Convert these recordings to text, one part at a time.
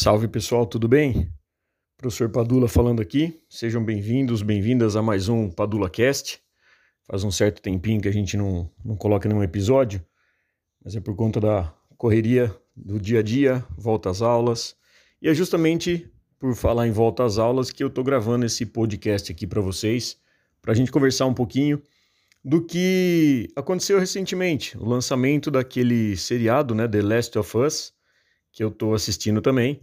Salve pessoal, tudo bem? Professor Padula falando aqui. Sejam bem-vindos, bem-vindas a mais um Padula Cast. Faz um certo tempinho que a gente não, não coloca nenhum episódio, mas é por conta da correria do dia a dia, volta às aulas. E é justamente por falar em volta às aulas que eu estou gravando esse podcast aqui para vocês, para a gente conversar um pouquinho do que aconteceu recentemente, o lançamento daquele seriado, né, The Last of Us, que eu estou assistindo também,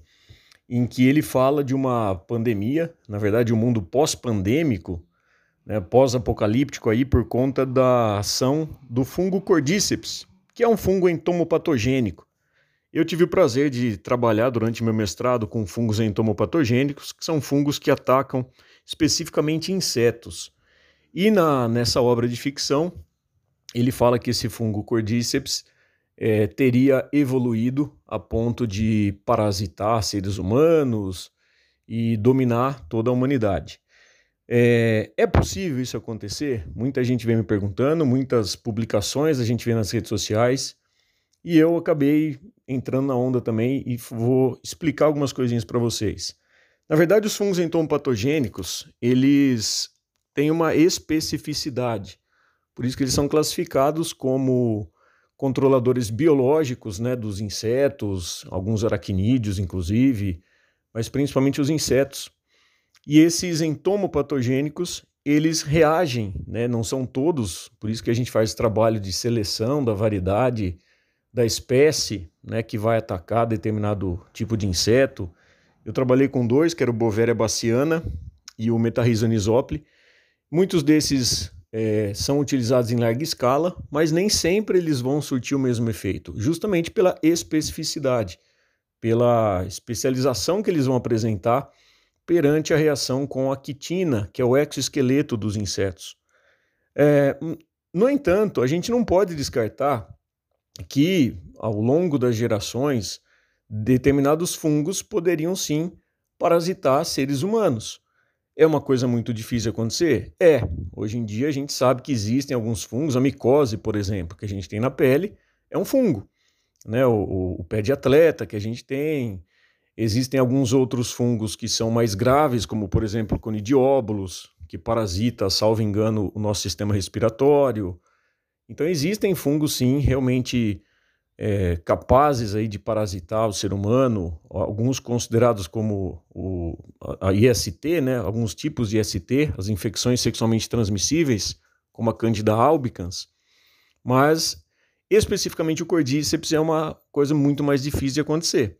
em que ele fala de uma pandemia, na verdade, um mundo pós-pandêmico, né, pós-apocalíptico aí por conta da ação do fungo Cordyceps, que é um fungo entomopatogênico. Eu tive o prazer de trabalhar durante meu mestrado com fungos entomopatogênicos, que são fungos que atacam especificamente insetos. E na, nessa obra de ficção, ele fala que esse fungo Cordyceps é, teria evoluído a ponto de parasitar seres humanos e dominar toda a humanidade. É, é, possível isso acontecer? Muita gente vem me perguntando, muitas publicações a gente vê nas redes sociais e eu acabei entrando na onda também e vou explicar algumas coisinhas para vocês. Na verdade, os fungos entomopatogênicos, eles têm uma especificidade, por isso que eles são classificados como controladores biológicos né, dos insetos, alguns aracnídeos, inclusive, mas principalmente os insetos. E esses entomopatogênicos, eles reagem, né, não são todos, por isso que a gente faz trabalho de seleção da variedade da espécie né, que vai atacar determinado tipo de inseto. Eu trabalhei com dois, que era o Bovéria baciana e o Metarrhizonisopli. Muitos desses é, são utilizados em larga escala, mas nem sempre eles vão surtir o mesmo efeito, justamente pela especificidade, pela especialização que eles vão apresentar perante a reação com a quitina, que é o exoesqueleto dos insetos. É, no entanto, a gente não pode descartar que, ao longo das gerações, determinados fungos poderiam sim parasitar seres humanos. É uma coisa muito difícil acontecer? É. Hoje em dia a gente sabe que existem alguns fungos, a micose, por exemplo, que a gente tem na pele, é um fungo. Né? O, o, o pé de atleta que a gente tem. Existem alguns outros fungos que são mais graves, como por exemplo o conidiobolus, que parasita, salvo engano, o nosso sistema respiratório. Então existem fungos sim, realmente é, capazes aí de parasitar o ser humano, alguns considerados como o, a IST, né, alguns tipos de IST, as infecções sexualmente transmissíveis, como a Candida albicans, mas especificamente o cordíceps é uma coisa muito mais difícil de acontecer.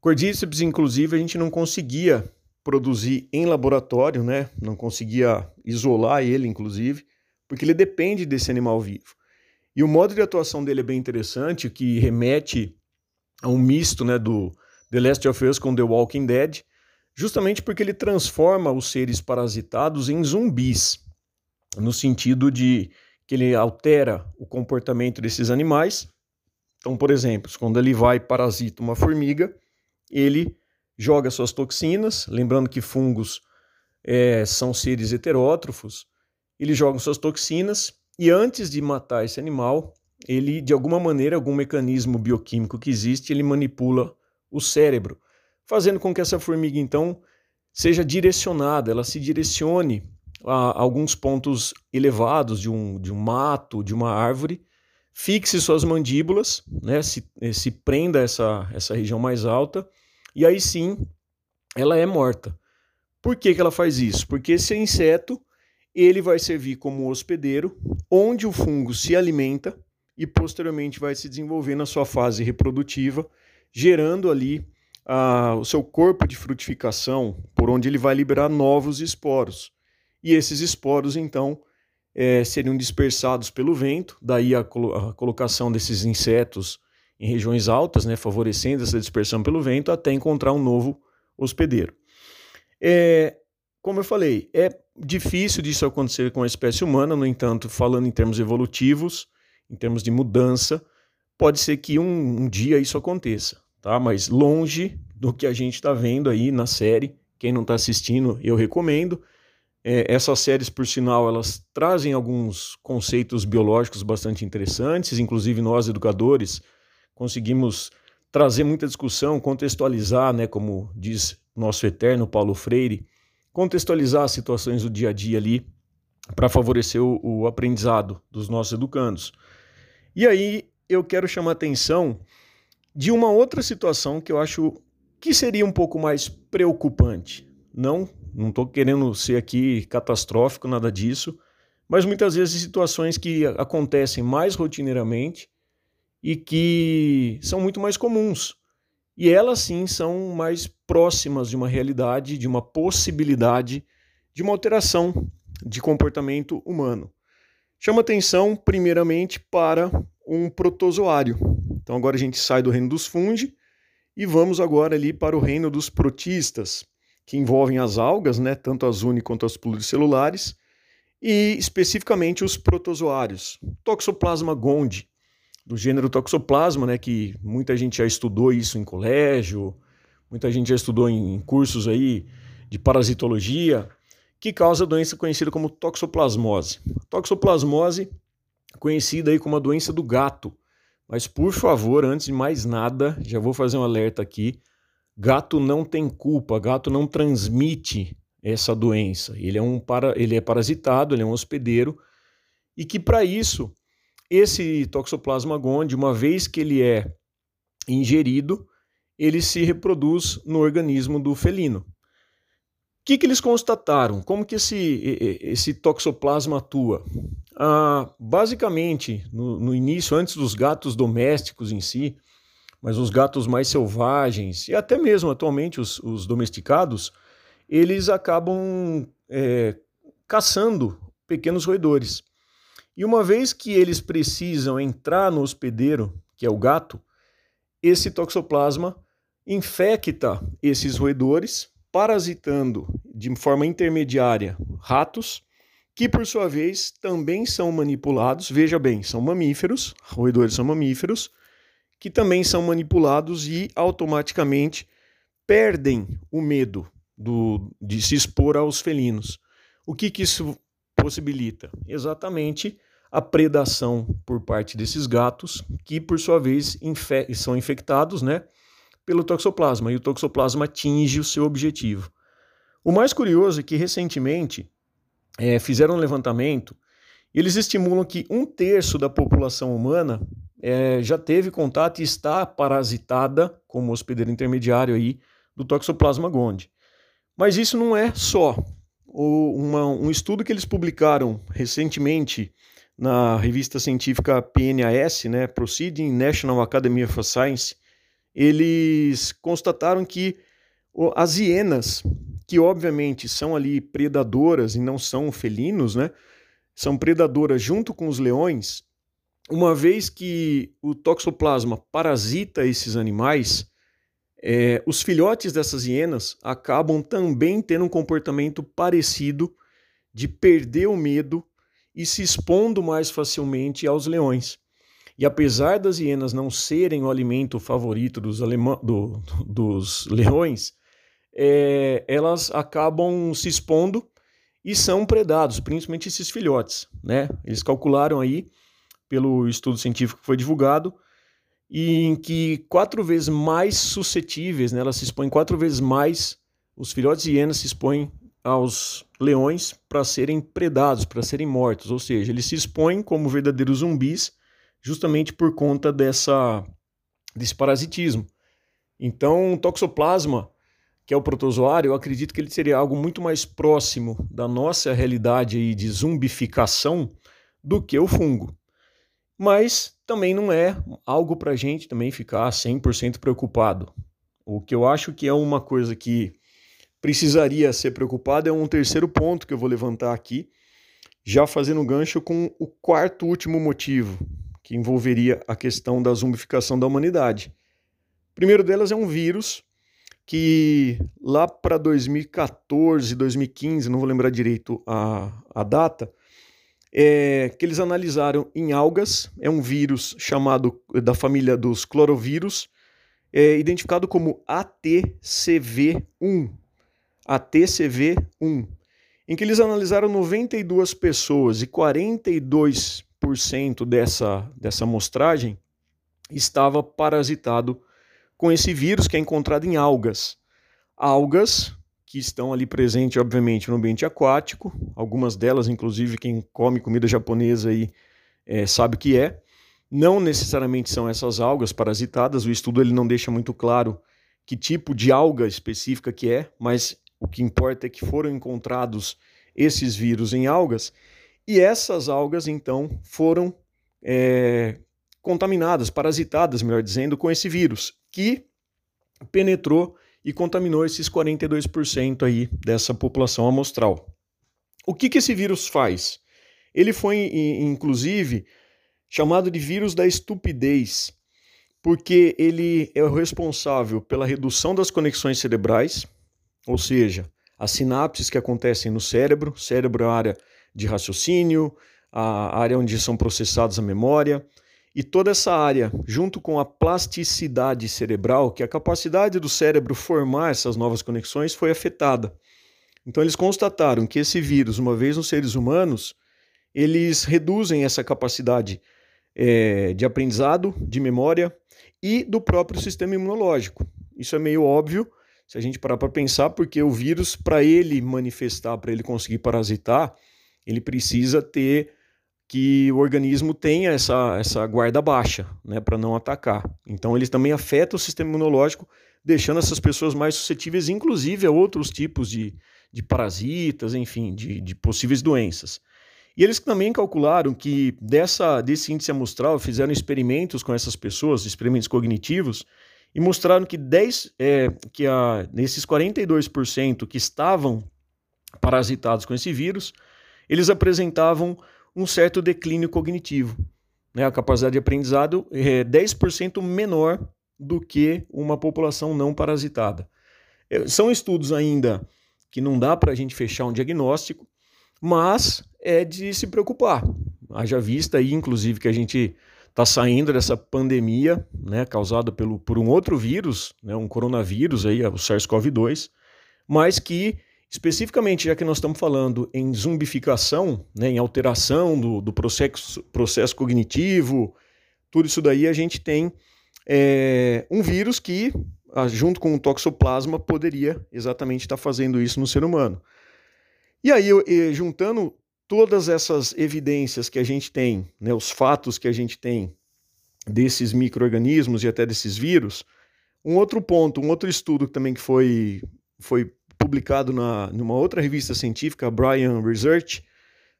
Cordíceps, inclusive, a gente não conseguia produzir em laboratório, né, não conseguia isolar ele, inclusive, porque ele depende desse animal vivo. E o modo de atuação dele é bem interessante, que remete a um misto né, do The Last of Us com The Walking Dead, justamente porque ele transforma os seres parasitados em zumbis, no sentido de que ele altera o comportamento desses animais. Então, por exemplo, quando ele vai e parasita uma formiga, ele joga suas toxinas, lembrando que fungos é, são seres heterótrofos, eles jogam suas toxinas e antes de matar esse animal, ele, de alguma maneira, algum mecanismo bioquímico que existe, ele manipula o cérebro, fazendo com que essa formiga, então, seja direcionada, ela se direcione a alguns pontos elevados de um, de um mato, de uma árvore, fixe suas mandíbulas, né, se, se prenda essa, essa região mais alta, e aí sim ela é morta. Por que, que ela faz isso? Porque esse inseto ele vai servir como hospedeiro, onde o fungo se alimenta e posteriormente vai se desenvolver na sua fase reprodutiva, gerando ali o seu corpo de frutificação, por onde ele vai liberar novos esporos. E esses esporos, então, é, seriam dispersados pelo vento, daí a, colo a, colocação desses insetos em regiões altas, né, favorecendo essa dispersão pelo vento, até encontrar um novo hospedeiro. É, como eu falei, é difícil disso acontecer com a espécie humana, no entanto, falando em termos evolutivos, em termos de mudança, pode ser que um, um dia isso aconteça, tá? Mas longe do que a gente está vendo aí na série. Quem não está assistindo, eu recomendo. É, essas séries, por sinal, elas trazem alguns conceitos biológicos bastante interessantes, inclusive nós, educadores, conseguimos trazer muita discussão, contextualizar, né, como diz nosso eterno Paulo Freire, contextualizar as situações do dia a dia ali para favorecer o, o, aprendizado dos nossos educandos. E aí eu quero chamar atenção de uma outra situação que eu acho que seria um pouco mais preocupante. Não, não estou querendo ser aqui catastrófico, nada disso, mas muitas vezes situações que acontecem mais rotineiramente e que são muito mais comuns. E elas sim são mais próximas de uma realidade, de uma possibilidade de uma alteração de comportamento humano. Chama atenção, primeiramente, para um protozoário. Então, agora a gente sai do reino dos fungi e vamos agora ali para o reino dos protistas, que envolvem as algas, né, tanto as uni quanto as pluricelulares, e especificamente os protozoários. Toxoplasma gondii, do gênero Toxoplasma, né, que muita gente já estudou isso em colégio, muita gente já estudou em cursos aí de parasitologia, que causa a doença conhecida como toxoplasmose. Toxoplasmose, conhecida aí como a doença do gato. Mas por favor, antes de mais nada, já vou fazer um alerta aqui. Gato não tem culpa, gato não transmite essa doença. Ele é um para, ele é parasitado, ele é um hospedeiro e que para isso esse Toxoplasma gondii, uma vez que ele é ingerido, ele se reproduz no organismo do felino. O que, que eles constataram? Como que esse, esse toxoplasma atua? Ah, basicamente, no, no início, antes dos gatos domésticos em si, mas os gatos mais selvagens e até mesmo atualmente os, os domesticados, eles acabam é, caçando pequenos roedores. E uma vez que eles precisam entrar no hospedeiro, que é o gato, esse toxoplasma infecta esses roedores, parasitando de forma intermediária ratos, que por sua vez também são manipulados. Veja bem, são mamíferos, roedores são mamíferos, que também são manipulados e automaticamente perdem o medo do, de se expor aos felinos. O que, que isso possibilita? Exatamente a predação por parte desses gatos, que por sua vez infe são infectados né, pelo toxoplasma, e o toxoplasma atinge o seu objetivo. O mais curioso é que recentemente é, fizeram um levantamento e eles estimulam que um terço da população humana é, já teve contato e está parasitada como hospedeiro intermediário aí do Toxoplasma gondii. Mas isso não é só. O, uma, um estudo que eles publicaram recentemente na revista científica PNAS, né, Proceeding National Academy of Science, eles constataram que as hienas, que obviamente são ali predadoras e não são felinos, né, são predadoras junto com os leões, uma vez que o toxoplasma parasita esses animais, é, os filhotes dessas hienas acabam também tendo um comportamento parecido de perder o medo e se expondo mais facilmente aos leões. E apesar das hienas não serem o alimento favorito dos, do, dos leões, é, elas acabam se expondo e são predados, principalmente esses filhotes. Né? Eles calcularam aí, pelo estudo científico que foi divulgado, em que quatro vezes mais suscetíveis, né, elas se expõem quatro vezes mais, os filhotes de hienas se expõem aos leões para serem predados, para serem mortos, ou seja, eles se expõem como verdadeiros zumbis justamente por conta dessa desse parasitismo. Então, o toxoplasma, que é o protozoário, eu acredito que ele seria algo muito mais próximo da nossa realidade aí de zumbificação do que o fungo. Mas também não é algo para a gente também ficar 100% preocupado. O que eu acho que é uma coisa que precisaria ser preocupado é um terceiro ponto que eu vou levantar aqui, já fazendo gancho com o quarto último motivo, que envolveria a questão da zumbificação da humanidade. O primeiro delas é um vírus que lá para 2014, 2015, não vou lembrar direito a, a data, é, que eles analisaram em algas, é um vírus chamado da família dos clorovírus, é, identificado como ATCV1, a TCV1, em que eles analisaram 92 pessoas e 42% dessa, dessa amostragem estava parasitado com esse vírus que é encontrado em algas. Algas que estão ali presentes, obviamente, no ambiente aquático, algumas delas, inclusive, quem come comida japonesa aí é, sabe que é. Não necessariamente são essas algas parasitadas, o estudo ele não deixa muito claro que tipo de alga específica que é, mas o que importa é que foram encontrados esses vírus em algas e essas algas então foram é, contaminadas, parasitadas, melhor dizendo, com esse vírus que penetrou e contaminou esses 42% aí dessa população amostral. O que, que esse vírus faz? Ele foi, inclusive, chamado de vírus da estupidez, porque ele é o responsável pela redução das conexões cerebrais, ou seja, as sinapses que acontecem no cérebro, cérebro é a área de raciocínio, a área onde são processadas a memória, e toda essa área, junto com a plasticidade cerebral, que é a capacidade do cérebro formar essas novas conexões, foi afetada. Então eles constataram que esse vírus, uma vez nos seres humanos, eles reduzem essa capacidade é, de aprendizado, de memória e do próprio sistema imunológico. Isso é meio óbvio se a gente parar para pensar, porque o vírus, para ele manifestar, para ele conseguir parasitar, ele precisa ter que o organismo tenha essa, essa guarda baixa, né, para não atacar. Então, ele também afeta o sistema imunológico, deixando essas pessoas mais suscetíveis, inclusive, a outros tipos de, de parasitas, enfim, de, de possíveis doenças. E eles também calcularam que dessa, desse índice amostral, fizeram experimentos com essas pessoas, experimentos cognitivos, e mostraram que, 10, é, que a, nesses 42% que estavam parasitados com esse vírus, eles apresentavam um certo declínio cognitivo. Né? A capacidade de aprendizado é 10% menor do que uma população não parasitada. É, são estudos ainda que não dá para a gente fechar um diagnóstico, mas é de se preocupar. Haja vista aí, inclusive, que a gente está saindo dessa pandemia, né, causada pelo, por um outro vírus, né, um coronavírus aí, o SARS-CoV-2, mas que Especificamente, já que nós estamos falando em zumbificação, né, em alteração do, do processo, processo cognitivo, tudo isso daí a gente tem é, um vírus que, junto com o toxoplasma, poderia exatamente estar fazendo isso no ser humano. E aí, juntando todas essas evidências que a gente tem, né, os fatos que a gente tem desses micro-organismos e até desses vírus, um outro ponto, um outro estudo também que foi, foi publicado na, numa outra revista científica, Brian Research,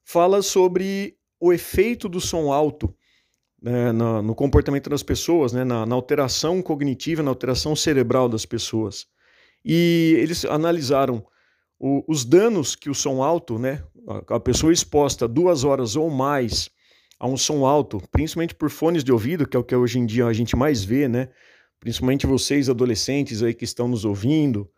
fala sobre o efeito do som alto né, no, no, comportamento das pessoas, né, na, na, alteração cognitiva, na alteração cerebral das pessoas. E eles analisaram o, os danos que o som alto, né, a, pessoa exposta duas horas ou mais a um som alto, principalmente por fones de ouvido, que é o que hoje em dia a gente mais vê, né? Principalmente vocês adolescentes aí que estão nos ouvindo,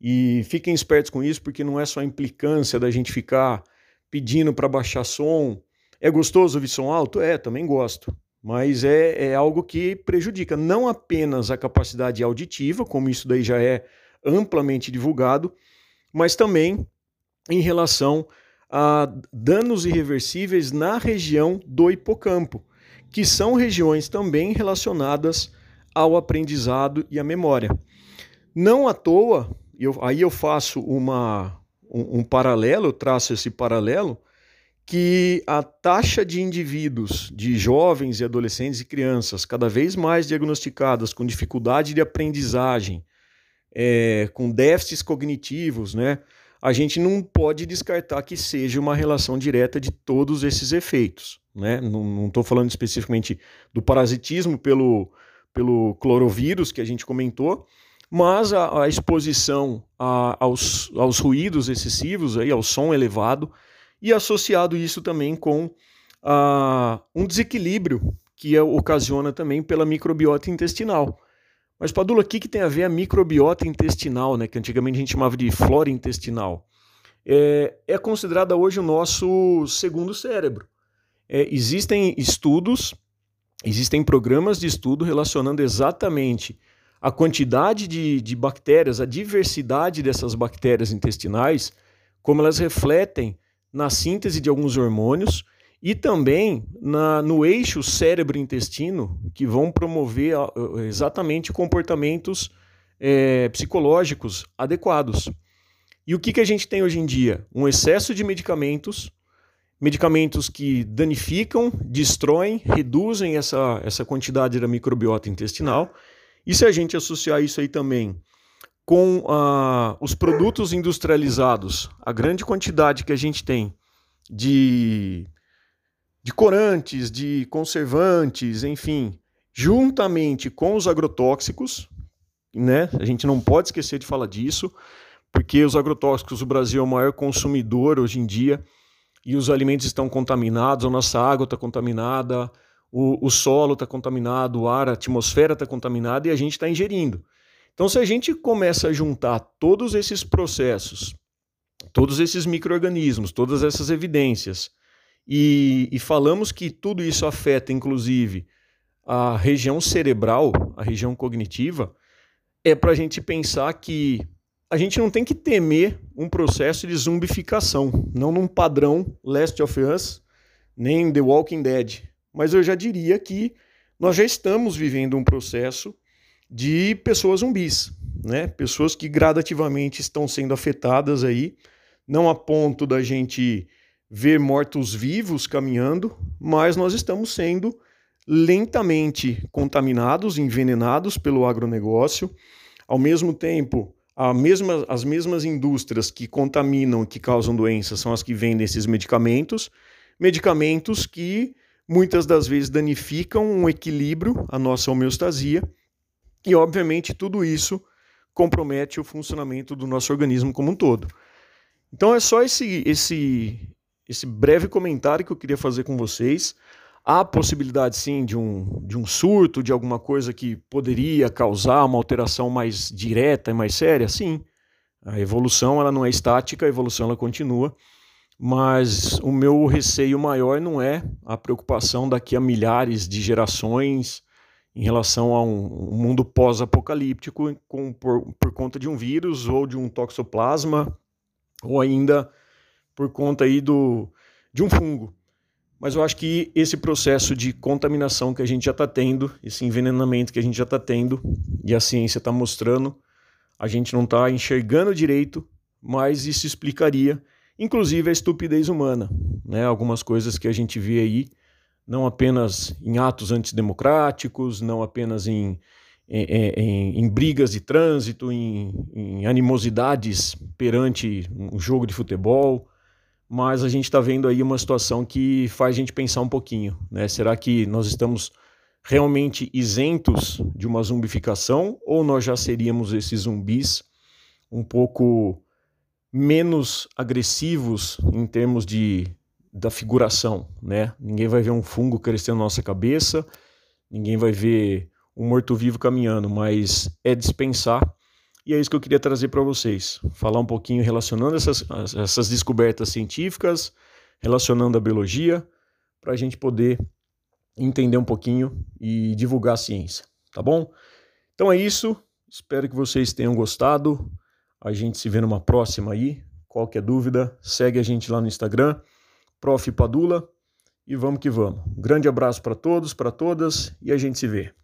e fiquem espertos com isso, porque não é só a implicância da gente ficar pedindo para baixar som. É gostoso ouvir som alto? É, também gosto. Mas é, é algo que prejudica não apenas a capacidade auditiva, como isso daí já é amplamente divulgado, mas também em relação a danos irreversíveis na região do hipocampo, que são regiões também relacionadas ao aprendizado e à memória. Não à toa, eu, aí eu faço uma, um, um paralelo, eu traço esse paralelo, que a taxa de indivíduos, de jovens e adolescentes e crianças, cada vez mais diagnosticadas com dificuldade de aprendizagem, é, com déficits cognitivos, né? A gente não pode descartar que seja uma relação direta de todos esses efeitos, né? Não estou falando especificamente do parasitismo pelo, pelo clorovírus que a gente comentou, mas a, a exposição a, aos, aos ruídos excessivos, aí, ao som elevado, e associado isso também com a, um desequilíbrio que ocasiona também pela microbiota intestinal. Mas, Padula, o que, que tem a ver a microbiota intestinal, né, que antigamente a gente chamava de flora intestinal? É, é considerada hoje o nosso segundo cérebro. É, existem estudos, existem programas de estudo relacionando exatamente a quantidade de, de bactérias, a diversidade dessas bactérias intestinais, como elas refletem na síntese de alguns hormônios e também na, no eixo cérebro-intestino, que vão promover exatamente comportamentos é, psicológicos adequados. E o que, que a gente tem hoje em dia? Um excesso de medicamentos, medicamentos que danificam, destroem, reduzem essa, essa quantidade da microbiota intestinal. E se a gente associar isso aí também com ah, os produtos industrializados, a grande quantidade que a gente tem de de corantes, de conservantes, enfim, juntamente com os agrotóxicos, né? A gente não pode esquecer de falar disso, porque os agrotóxicos, o Brasil é o maior consumidor hoje em dia e os alimentos estão contaminados, a nossa água está contaminada, o, o solo está contaminado, o ar, a atmosfera está contaminada e a gente está ingerindo. Então, se a gente começa a juntar todos esses processos, todos esses micro-organismos, todas essas evidências, e, e falamos que tudo isso afeta, inclusive, a região cerebral, a região cognitiva, é para a gente pensar que a gente não tem que temer um processo de zumbificação, não num padrão Last of Us, nem The Walking Dead. Mas eu já diria que nós já estamos vivendo um processo de pessoas zumbis, né? Pessoas que gradativamente estão sendo afetadas aí, não a ponto da gente ver mortos-vivos caminhando, mas nós estamos sendo lentamente contaminados, envenenados pelo agronegócio. Ao mesmo tempo, mesma, as mesmas indústrias que contaminam e que causam doenças são as que vendem esses medicamentos, medicamentos que muitas das vezes danificam um equilíbrio, a nossa homeostasia, e obviamente tudo isso compromete o funcionamento do nosso organismo como um todo. Então é só esse, esse, esse breve comentário que eu queria fazer com vocês. Há possibilidade, sim, de um, de um surto, de alguma coisa que poderia causar uma alteração mais direta e mais séria? Sim. A evolução ela não é estática, a evolução ela continua. Mas o meu receio maior não é a preocupação daqui a milhares de gerações em relação a um, um mundo pós-apocalíptico por, por conta de um vírus ou de um toxoplasma ou ainda por conta aí do, de um fungo. Mas eu acho que esse processo de contaminação que a gente já está tendo, esse envenenamento que a gente já está tendo, e a ciência está mostrando, a gente não está enxergando direito, mas isso explicaria, inclusive, a estupidez humana. Né? Algumas coisas que a gente vê aí, não apenas em atos antidemocráticos, não apenas em, em, em, em brigas de trânsito, em, em animosidades perante um jogo de futebol, mas a gente está vendo aí uma situação que faz a gente pensar um pouquinho, né? Será que nós estamos realmente isentos de uma zumbificação ou nós já seríamos esses zumbis um pouco menos agressivos em termos de da figuração, né? Ninguém vai ver um fungo crescendo na nossa cabeça, ninguém vai ver um morto-vivo caminhando, mas é dispensar e é isso que eu queria trazer para vocês. Falar um pouquinho relacionando essas, essas descobertas científicas, relacionando a biologia, para a gente poder entender um pouquinho e divulgar a ciência, tá bom? Então é isso. Espero que vocês tenham gostado. A gente se vê numa próxima aí. Qualquer dúvida, segue a gente lá no Instagram, Prof. Padula, e vamos que vamos. Grande abraço para todos, para todas, e a gente se vê.